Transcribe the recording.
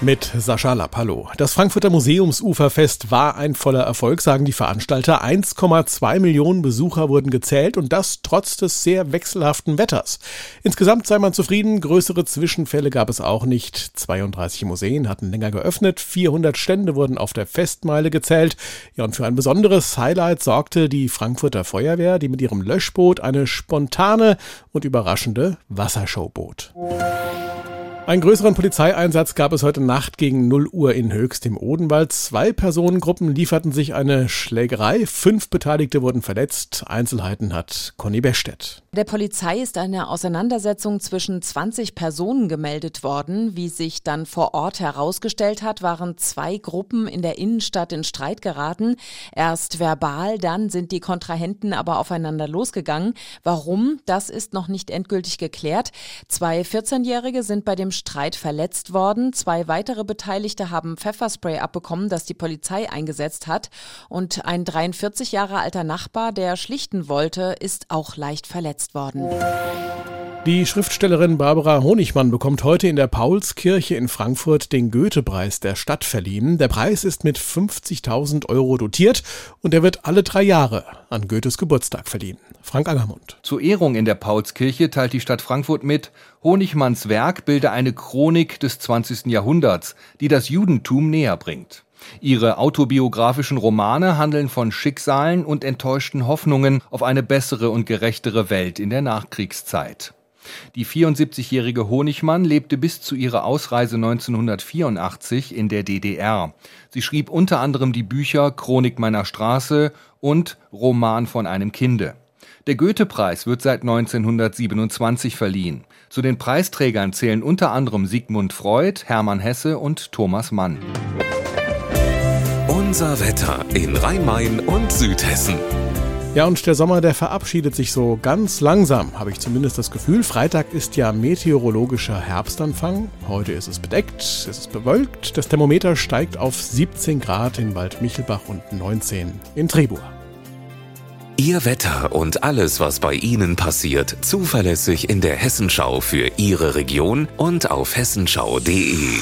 Mit Sascha Lapp, hallo. Das Frankfurter Museumsuferfest war ein voller Erfolg, sagen die Veranstalter. 1,2 Millionen Besucher wurden gezählt und das trotz des sehr wechselhaften Wetters. Insgesamt sei man zufrieden, größere Zwischenfälle gab es auch nicht. 32 Museen hatten länger geöffnet, 400 Stände wurden auf der Festmeile gezählt. Ja, und für ein besonderes Highlight sorgte die Frankfurter Feuerwehr, die mit ihrem Löschboot eine spontane und überraschende Wassershow bot. Einen größeren Polizeieinsatz gab es heute Nacht gegen 0 Uhr in Höchst im Odenwald. Zwei Personengruppen lieferten sich eine Schlägerei. Fünf Beteiligte wurden verletzt. Einzelheiten hat Conny Bestedt. Der Polizei ist eine Auseinandersetzung zwischen 20 Personen gemeldet worden. Wie sich dann vor Ort herausgestellt hat, waren zwei Gruppen in der Innenstadt in Streit geraten. Erst verbal, dann sind die Kontrahenten aber aufeinander losgegangen. Warum? Das ist noch nicht endgültig geklärt. Zwei 14-Jährige sind bei dem Streit verletzt worden. Zwei weitere Beteiligte haben Pfefferspray abbekommen, das die Polizei eingesetzt hat. Und ein 43 Jahre alter Nachbar, der schlichten wollte, ist auch leicht verletzt worden. Die Schriftstellerin Barbara Honigmann bekommt heute in der Paulskirche in Frankfurt den Goethe-Preis der Stadt verliehen. Der Preis ist mit 50.000 Euro dotiert und er wird alle drei Jahre an Goethes Geburtstag verliehen. Frank Angermund. Zur Ehrung in der Paulskirche teilt die Stadt Frankfurt mit, Honigmanns Werk bilde eine Chronik des 20. Jahrhunderts, die das Judentum näher bringt. Ihre autobiografischen Romane handeln von Schicksalen und enttäuschten Hoffnungen auf eine bessere und gerechtere Welt in der Nachkriegszeit. Die 74-jährige Honigmann lebte bis zu ihrer Ausreise 1984 in der DDR. Sie schrieb unter anderem die Bücher Chronik meiner Straße und Roman von einem Kinde. Der Goethe-Preis wird seit 1927 verliehen. Zu den Preisträgern zählen unter anderem Sigmund Freud, Hermann Hesse und Thomas Mann. Unser Wetter in Rhein-Main und Südhessen. Ja, und der Sommer, der verabschiedet sich so ganz langsam, habe ich zumindest das Gefühl. Freitag ist ja meteorologischer Herbstanfang. Heute ist es bedeckt, es ist bewölkt. Das Thermometer steigt auf 17 Grad in Waldmichelbach und 19 in Trebur. Ihr Wetter und alles, was bei Ihnen passiert, zuverlässig in der Hessenschau für Ihre Region und auf hessenschau.de.